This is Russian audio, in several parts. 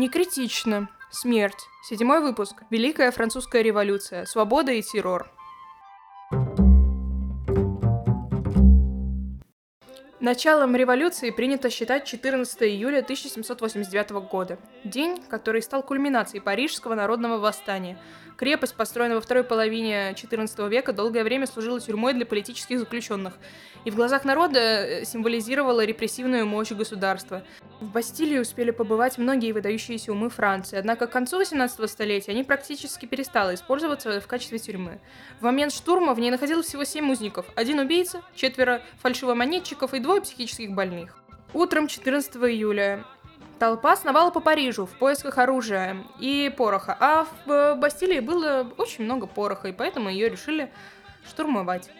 Не критично. Смерть. Седьмой выпуск. Великая французская революция. Свобода и террор. Началом революции принято считать 14 июля 1789 года, день, который стал кульминацией Парижского народного восстания. Крепость, построенная во второй половине XIV века, долгое время служила тюрьмой для политических заключенных и в глазах народа э, символизировала репрессивную мощь государства. В Бастилии успели побывать многие выдающиеся умы Франции, однако к концу 18 столетия они практически перестали использоваться в качестве тюрьмы. В момент штурма в ней находилось всего семь узников, один убийца, четверо фальшивомонетчиков и двое психических больных. Утром 14 июля Толпа сновала по Парижу в поисках оружия и пороха, а в Бастилии было очень много пороха, и поэтому ее решили штурмовать.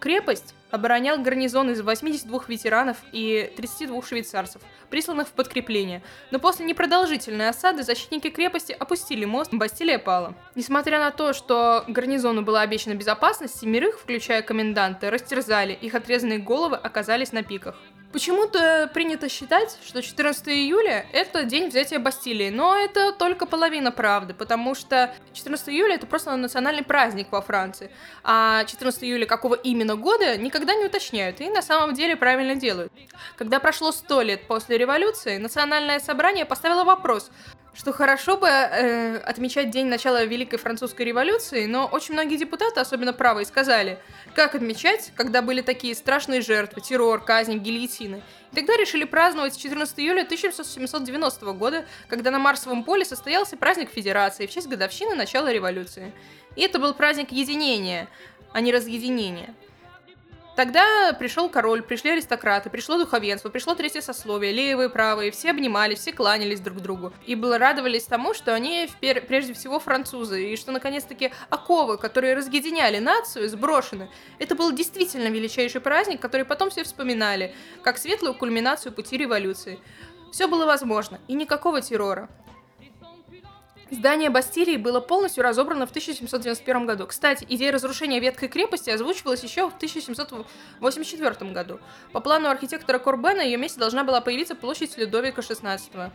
Крепость оборонял гарнизон из 82 ветеранов и 32 швейцарцев, присланных в подкрепление. Но после непродолжительной осады защитники крепости опустили мост, Бастилия пала. Несмотря на то, что гарнизону была обещана безопасность, семерых, включая коменданта, растерзали, их отрезанные головы оказались на пиках. Почему-то принято считать, что 14 июля — это день взятия Бастилии, но это только половина правды, потому что 14 июля — это просто национальный праздник во Франции, а 14 июля какого именно года никогда не уточняют, и на самом деле правильно делают. Когда прошло 100 лет после революции, национальное собрание поставило вопрос, что хорошо бы э, отмечать день начала Великой Французской революции, но очень многие депутаты, особенно правые, сказали, как отмечать, когда были такие страшные жертвы, террор, казнь, гильотины. И тогда решили праздновать 14 июля 1790 года, когда на Марсовом поле состоялся праздник Федерации в честь годовщины начала революции. И это был праздник единения, а не разъединения. Тогда пришел король, пришли аристократы, пришло духовенство, пришло третье сословие, левые, правые, все обнимались, все кланялись друг другу. И было радовались тому, что они впер- прежде всего французы, и что наконец-таки оковы, которые разъединяли нацию, сброшены. Это был действительно величайший праздник, который потом все вспоминали, как светлую кульминацию пути революции. Все было возможно, и никакого террора. Здание Бастилии было полностью разобрано в 1791 году. Кстати, идея разрушения ветхой крепости озвучивалась еще в 1784 году. По плану архитектора Корбена ее месте должна была появиться площадь Людовика XVI.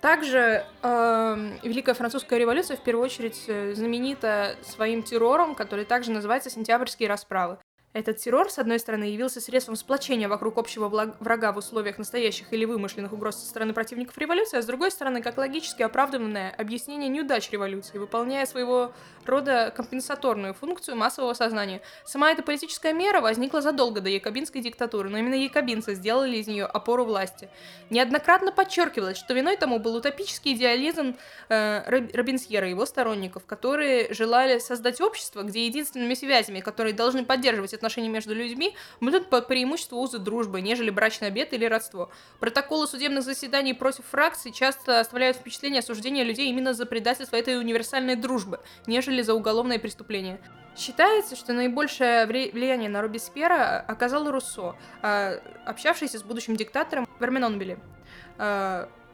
Также э, Великая Французская революция в первую очередь э, знаменита своим террором, который также называется Сентябрьские расправы. Этот террор, с одной стороны, явился средством сплочения вокруг общего врага в условиях настоящих или вымышленных угроз со стороны противников революции, а с другой стороны, как логически оправданное объяснение неудач революции, выполняя своего рода компенсаторную функцию массового сознания. Сама эта политическая мера возникла задолго до якобинской диктатуры, но именно якобинцы сделали из нее опору власти. Неоднократно подчеркивалось, что виной тому был утопический идеализм э, Робинсьера и его сторонников, которые желали создать общество, где единственными связями, которые должны поддерживать отношения между людьми будут по преимуществу узы дружбы, нежели брачный обет или родство. Протоколы судебных заседаний против фракций часто оставляют впечатление осуждения людей именно за предательство этой универсальной дружбы, нежели за уголовное преступление. Считается, что наибольшее влияние на Робеспьера оказал Руссо, а, общавшийся с будущим диктатором Верменонбеле.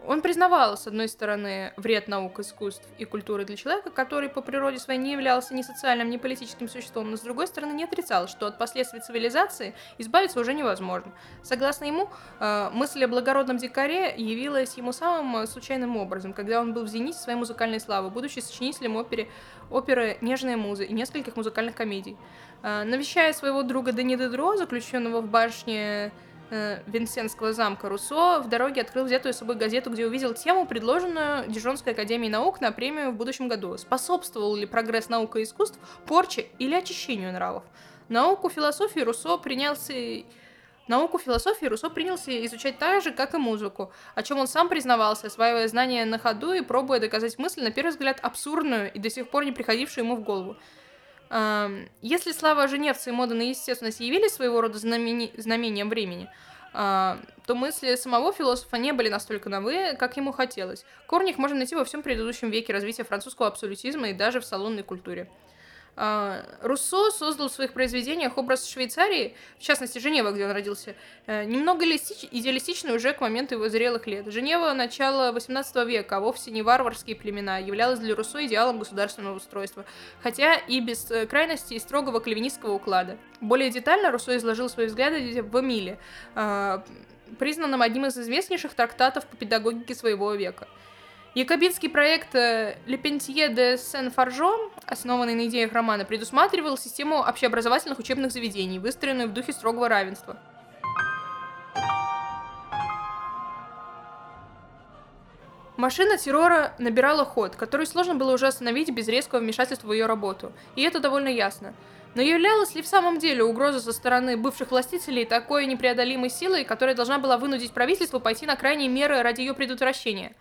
Он признавал, с одной стороны, вред наук, искусств и культуры для человека, который по природе своей не являлся ни социальным, ни политическим существом, но, с другой стороны, не отрицал, что от последствий цивилизации избавиться уже невозможно. Согласно ему, э, мысль о благородном дикаре явилась ему самым э, случайным образом, когда он был в зените своей музыкальной славы, будучи сочинителем оперы, оперы «Нежная муза» и нескольких музыкальных комедий. Э, навещая своего друга Дени Дедро, заключенного в башне э, замка Руссо в дороге открыл взятую с собой газету, где увидел тему, предложенную Дижонской академией наук на премию в будущем году. Способствовал ли прогресс наук и искусств порче или очищению нравов? Науку философии Руссо принялся Науку философии Руссо принялся изучать так же, как и музыку, о чем он сам признавался, осваивая знания на ходу и пробуя доказать мысль, на первый взгляд, абсурдную и до сих пор не приходившую ему в голову. Если слава Женевца и мода на естественность явились своего рода знамени... знамением времени, то мысли самого философа не были настолько новые, как ему хотелось. Корни их можно найти во всем предыдущем веке развития французского абсолютизма и даже в салонной культуре. А, Руссо создал в своих произведениях образ Швейцарии, в частности Женева, где он родился, э, немного идеалистичный уже к моменту его зрелых лет. Женева начала 18 века, а вовсе не варварские племена, являлась для Руссо идеалом государственного устройства, хотя и без э, крайности и строгого кальвинистского уклада. Более детально Руссо изложил свои взгляды в Эмиле, а, признанном одним из известнейших трактатов по педагогике своего века – Якобинский проект Лепентье де Сен-Фаржо, основанный на идеях романа, предусматривал систему общеобразовательных учебных заведений, выстроенную в духе строгого равенства. Машина террора набирала ход, который сложно было уже остановить без резкого вмешательства в ее работу. И это довольно ясно. Но являлась ли в самом деле угроза со стороны бывших властителей такой непреодолимой силой, которая должна была вынудить правительство пойти на крайние меры ради ее предотвращения?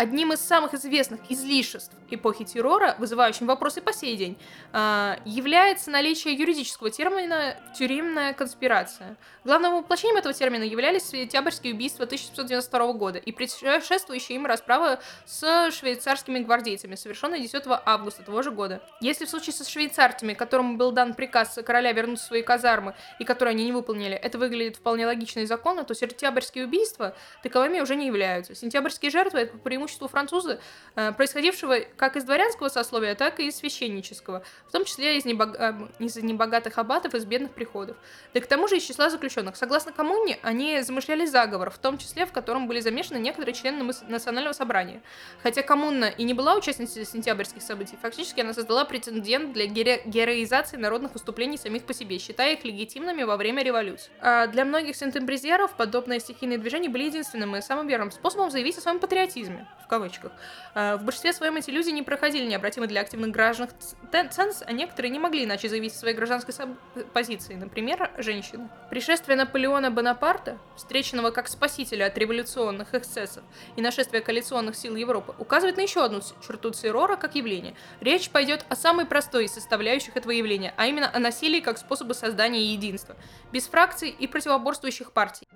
Одним из самых известных излишеств эпохи террора, вызывающим вопросы по сей день, а, является наличие юридического термина «тюремная конспирация». Главным воплощением этого термина являлись сентябрьские убийства 1792 года и предшествующая им расправа с швейцарскими гвардейцами, совершенная 10 августа того же года. Если в случае со швейцарцами, которым был дан приказ короля вернуть свои казармы и которые они не выполнили, это выглядит вполне логично и законно, то сентябрьские убийства таковыми уже не являются. Сентябрьские жертвы — это по преимуществу французы, э, происходившего как из дворянского сословия, так и из священнического, в том числе из, небог... Э, из небогатых аббатов, из бедных приходов. Да к тому же из числа заключенных. Согласно коммуне, они замышляли заговор, в том числе в котором были замешаны некоторые члены национального собрания. Хотя коммуна и не была участницей сентябрьских событий, фактически она создала прецедент для геро... героизации народных выступлений самих по себе, считая их легитимными во время революции. А для многих сентябризеров подобные стихийные движения были единственным и самым верным способом заявить о своем патриотизме, в кавычках. А в большинстве своем эти люди не проходили необратимо для активных граждан ценз, а некоторые не могли иначе заявить о своей гражданской позиции, например, женщины. Пришествие Наполеона Бонапарта, встреченного как спасителя от революционных эксцессов и нашествия коалиционных сил Европы, указывает на еще одну черту террора как явление. Речь пойдет о самой простой из составляющих этого явления, а именно о насилии как способе создания единства, без фракций и противоборствующих партий.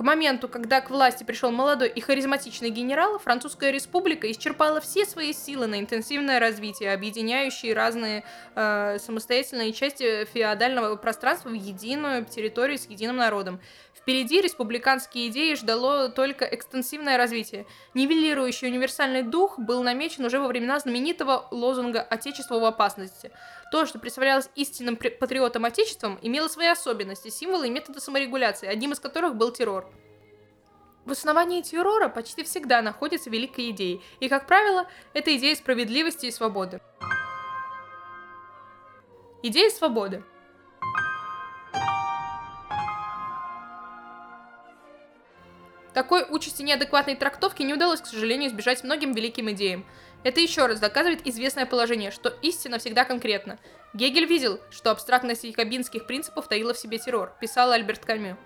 К моменту, когда к власти пришел молодой и харизматичный генерал, Французская республика исчерпала все свои силы на интенсивное развитие, объединяющие разные э, самостоятельные части феодального пространства в единую территорию с единым народом. Впереди республиканские идеи ждало только экстенсивное развитие. Нивелирующий универсальный дух был намечен уже во времена знаменитого лозунга «Отечество в опасности». То, что представлялось истинным патриотом Отечеством, имело свои особенности, символы и методы саморегуляции, одним из которых был террор. В основании террора почти всегда находится великая идея, и, как правило, это идея справедливости и свободы. Идея свободы. Такой участи неадекватной трактовки не удалось, к сожалению, избежать многим великим идеям. Это еще раз доказывает известное положение, что истина всегда конкретна. Гегель видел, что абстрактность якобинских принципов таила в себе террор, писал Альберт Камю.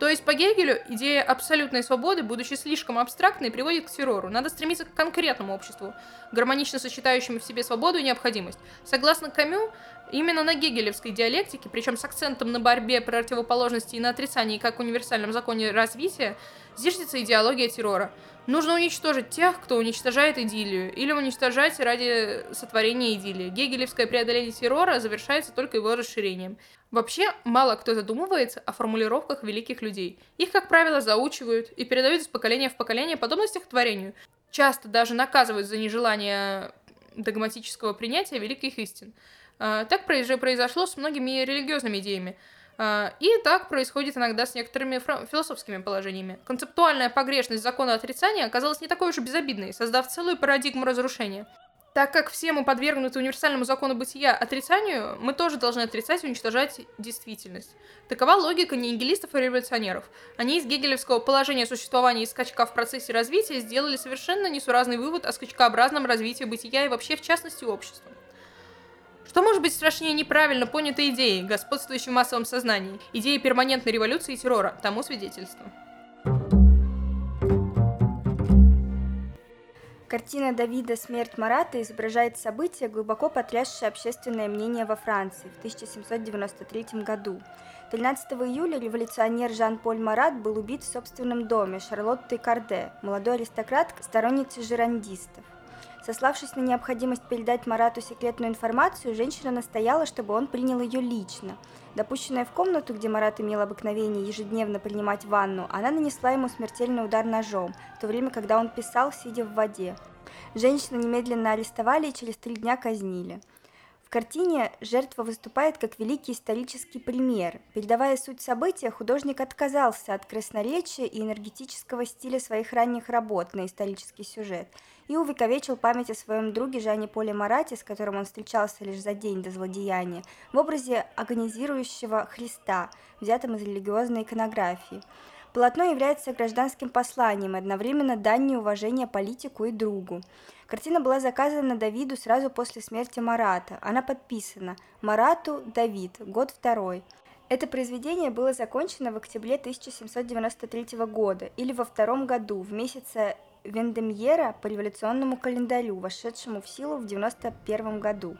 То есть по Гегелю идея абсолютной свободы, будучи слишком абстрактной, приводит к террору. Надо стремиться к конкретному обществу, гармонично сочетающему в себе свободу и необходимость. Согласно Камю, именно на гегелевской диалектике, причем с акцентом на борьбе противоположностей и на отрицании как универсальном законе развития, зиждется идеология террора. Нужно уничтожить тех, кто уничтожает идиллию, или уничтожать ради сотворения идиллии. Гегелевское преодоление террора завершается только его расширением. Вообще, мало кто задумывается о формулировках великих людей. Их, как правило, заучивают и передают из поколения в поколение подобно стихотворению. Часто даже наказывают за нежелание догматического принятия великих истин. А, так произошло с многими религиозными идеями. А, и так происходит иногда с некоторыми философскими положениями. Концептуальная погрешность закона отрицания оказалась не такой уж безобидной, создав целую парадигму разрушения. Так как все мы подвергнуты универсальному закону бытия отрицанию, мы тоже должны отрицать и уничтожать действительность. Такова логика нигилистов и революционеров. Они из гегелевского положения существования и скачка в процессе развития сделали совершенно несуразный вывод о скачкообразном развитии бытия и вообще в частности общества. Что может быть страшнее неправильно понятой идеи, господствующей в массовом сознании, идеи перманентной революции и террора, тому свидетельство. Картина Давида «Смерть Марата» изображает события, глубоко потрясшие общественное мнение во Франции в 1793 году. 13 июля революционер Жан-Поль Марат был убит в собственном доме Шарлоттой Карде, молодой аристократ, сторонницы жерандистов. Сославшись на необходимость передать Марату секретную информацию, женщина настояла, чтобы он принял ее лично. Допущенная в комнату, где Марат имел обыкновение ежедневно принимать ванну, она нанесла ему смертельный удар ножом, в то время, когда он писал, сидя в воде. Женщину немедленно арестовали и через три дня казнили. В картине жертва выступает как великий исторический пример. Передавая суть события, художник отказался от красноречия и энергетического стиля своих ранних работ на исторический сюжет и увековечил память о своем друге Жане Поле Марате, с которым он встречался лишь за день до злодеяния, в образе агонизирующего Христа, взятом из религиозной иконографии. Полотно является гражданским посланием одновременно данью уважения политику и другу. Картина была заказана Давиду сразу после смерти Марата. Она подписана «Марату Давид, год второй». Это произведение было закончено в октябре 1793 года или во втором году, в месяце Вендемьера по революционному календарю, вошедшему в силу в 91 году.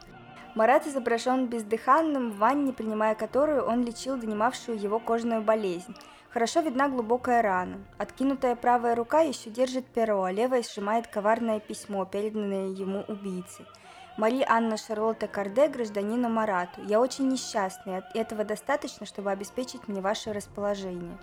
Марат изображен бездыханным в ванне, принимая которую он лечил донимавшую его кожную болезнь. Хорошо видна глубокая рана. Откинутая правая рука еще держит перо, а левая сжимает коварное письмо, переданное ему убийцей. Мари Анна Шарлотта Карде гражданину Марату. Я очень несчастный, этого достаточно, чтобы обеспечить мне ваше расположение.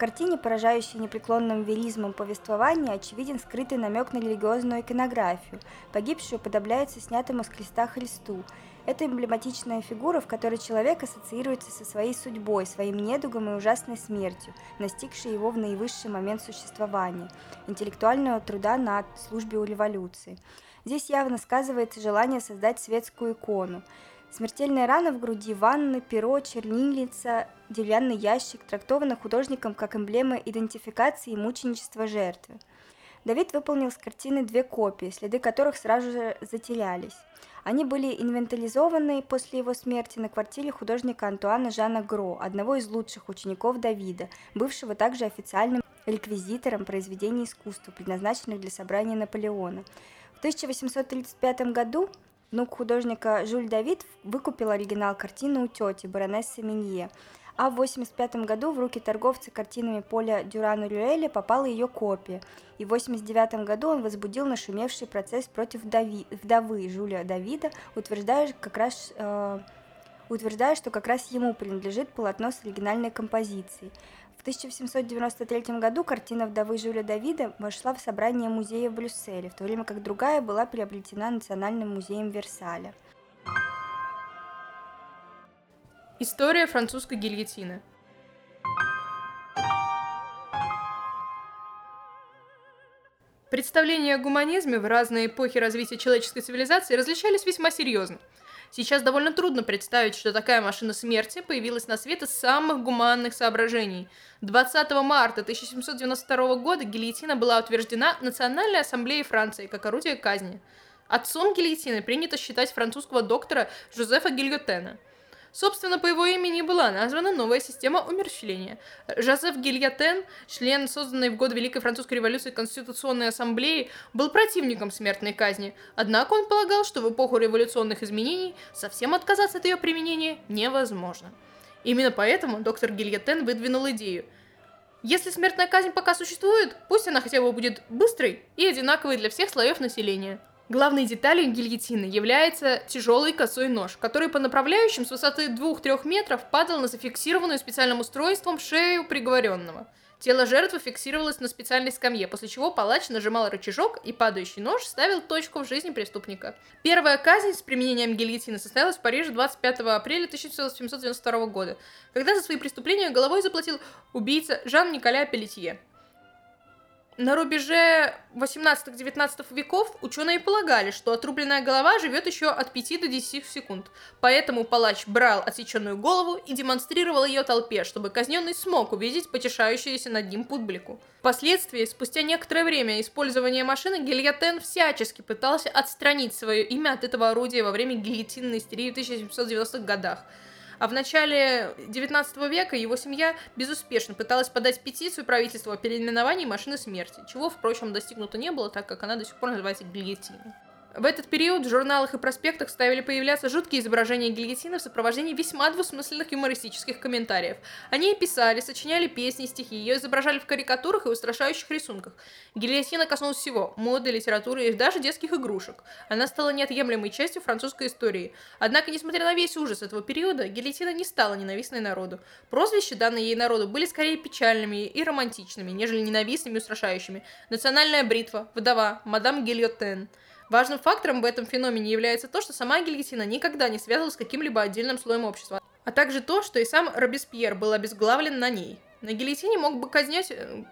Картине, поражающей непреклонным веризмом повествования, очевиден скрытый намек на религиозную иконографию. Погибшую подобляется снятому с креста Христу. Это эмблематичная фигура, в которой человек ассоциируется со своей судьбой, своим недугом и ужасной смертью, настигшей его в наивысший момент существования, интеллектуального труда над службе у революции. Здесь явно сказывается желание создать светскую икону. Смертельная рана в груди, ванны, перо, чернильница, деревянный ящик трактованы художником как эмблема идентификации и мученичества жертвы. Давид выполнил с картины две копии, следы которых сразу же затерялись. Они были инвентаризованы после его смерти на квартире художника Антуана Жана Гро, одного из лучших учеников Давида, бывшего также официальным реквизитором произведений искусства, предназначенных для собрания Наполеона. В 1835 году внук художника Жюль Давид выкупил оригинал картины у тети, баронессы Минье, а в 1985 году в руки торговца картинами Поля Дюрану Рюэля попала ее копия, и в 1989 году он возбудил нашумевший процесс против Дави, вдовы Жюля Давида, утверждая, как раз, э, утверждая, что как раз ему принадлежит полотно с оригинальной композицией. В 1793 году картина вдовы Жюля Давида вошла в собрание музея в Брюсселе, в то время как другая была приобретена Национальным музеем Версаля. История французской гильотины. Представления о гуманизме в разные эпохи развития человеческой цивилизации различались весьма серьезно. Сейчас довольно трудно представить, что такая машина смерти появилась на свет из самых гуманных соображений. 20 марта 1792 года гильотина была утверждена Национальной ассамблеей Франции как орудие казни. Отцом гильотины принято считать французского доктора Жозефа Гильотена – Собственно, по его имени была названа новая система умерщвления. Жозеф Гильотен, член созданной в год Великой Французской революции Конституционной Ассамблеи, был противником смертной казни, однако он полагал, что в эпоху революционных изменений совсем отказаться от ее применения невозможно. Именно поэтому доктор Гильотен выдвинул идею – если смертная казнь пока существует, пусть она хотя бы будет быстрой и одинаковой для всех слоев населения. Главной деталью гильотины является тяжелый косой нож, который по направляющим с высоты 2-3 метров падал на зафиксированную специальным устройством шею приговоренного. Тело жертвы фиксировалось на специальной скамье, после чего палач нажимал рычажок, и падающий нож ставил точку в жизни преступника. Первая казнь с применением гильотины состоялась в Париже 25 апреля 1792 года, когда за свои преступления головой заплатил убийца Жан-Николя Пелетье. На рубеже 18-19 веков ученые полагали, что отрубленная голова живет еще от 5 до 10 секунд. Поэтому палач брал отсеченную голову и демонстрировал ее толпе, чтобы казненный смог увидеть потешающуюся над ним публику. Впоследствии, спустя некоторое время использования машины, Гильотен всячески пытался отстранить свое имя от этого орудия во время гильотинной истерии в 1790-х годах – а в начале 19 века его семья безуспешно пыталась подать петицию правительству о переименовании машины смерти, чего, впрочем, достигнуто не было, так как она до сих пор называется гильотиной. В этот период в журналах и проспектах ставили появляться жуткие изображения гильотины в сопровождении весьма двусмысленных юмористических комментариев. Они писали, сочиняли песни, стихи, ее изображали в карикатурах и устрашающих рисунках. Гильотина коснулась всего – моды, литературы и даже детских игрушек. Она стала неотъемлемой частью французской истории. Однако, несмотря на весь ужас этого периода, гильотина не стала ненавистной народу. Прозвища, данные ей народу, были скорее печальными и романтичными, нежели ненавистными и устрашающими. Национальная бритва, вдова, мадам Гильотен – Важным фактором в этом феномене является то, что сама гильотина никогда не связывалась с каким-либо отдельным слоем общества, а также то, что и сам Робеспьер был обезглавлен на ней. На гильотине мог бы казнять э,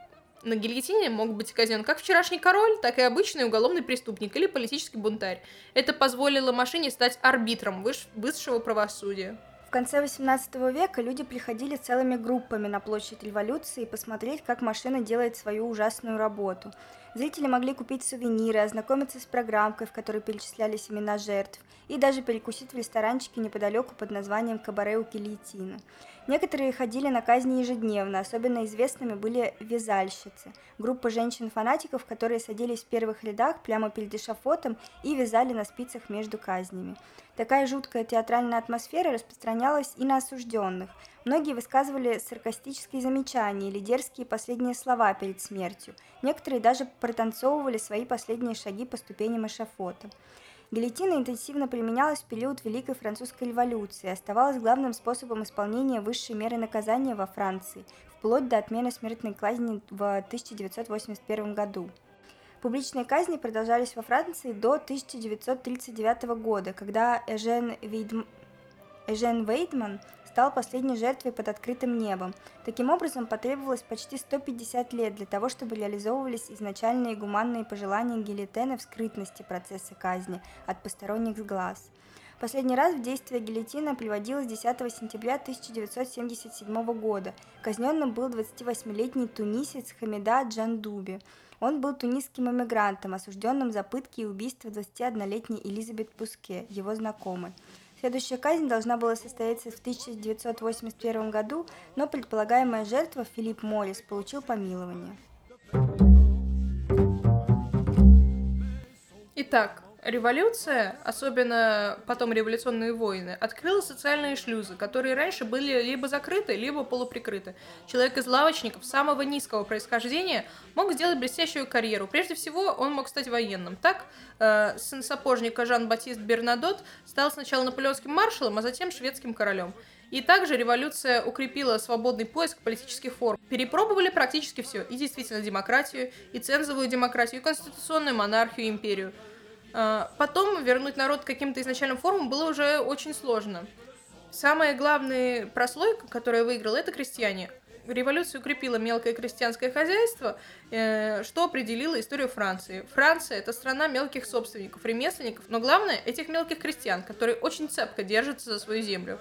на гильотине мог быть казнен как вчерашний король, так и обычный уголовный преступник или политический бунтарь. Это позволило машине стать арбитром высшего правосудия. В конце XVIII века люди приходили целыми группами на площадь революции посмотреть, как машина делает свою ужасную работу. Зрители могли купить сувениры, ознакомиться с программкой, в которой перечислялись имена жертв, и даже перекусить в ресторанчике неподалеку под названием «Кабаре у Килиетина». Некоторые ходили на казни ежедневно, особенно известными были вязальщицы, группа женщин-фанатиков, которые садились в первых рядах прямо перед эшафотом и вязали на спицах между казнями. Такая жуткая театральная атмосфера распространялась и на осужденных. Многие высказывали саркастические замечания или дерзкие последние слова перед смертью. Некоторые даже протанцовывали свои последние шаги по ступеням эшафота. Гильотина интенсивно применялась в период Великой Французской революции и оставалась главным способом исполнения высшей меры наказания во Франции, вплоть до отмены смертной казни в 1981 году. Публичные казни продолжались во Франции до 1939 года, когда Эжен, Вейдм... Эжен Вейдман стал последней жертвой под открытым небом. Таким образом, потребовалось почти 150 лет для того, чтобы реализовывались изначальные гуманные пожелания гильотена в скрытности процесса казни от посторонних глаз. Последний раз в действие гильотина приводилась 10 сентября 1977 года. Казненным был 28-летний тунисец Хамида Джандуби. Он был тунисским эмигрантом, осужденным за пытки и убийство 21-летней Элизабет Пуске, его знакомой. Следующая казнь должна была состояться в 1981 году, но предполагаемая жертва Филипп Моррис получил помилование. Итак, Революция, особенно потом революционные войны, открыла социальные шлюзы, которые раньше были либо закрыты, либо полуприкрыты. Человек из лавочников самого низкого происхождения мог сделать блестящую карьеру. Прежде всего, он мог стать военным. Так, э, сын сапожника Жан-Батист Бернадот стал сначала наполеонским маршалом, а затем шведским королем. И также революция укрепила свободный поиск политических форм. Перепробовали практически все. И действительно демократию, и цензовую демократию, и конституционную монархию, империю. А, потом вернуть народ к каким-то изначальным формам было уже очень сложно. Самая главная прослойка, которая выиграла, это крестьяне. Революция укрепила мелкое крестьянское хозяйство, э, что определило историю Франции. Франция – это страна мелких собственников, ремесленников, но главное – этих мелких крестьян, которые очень цепко держатся за свою землю.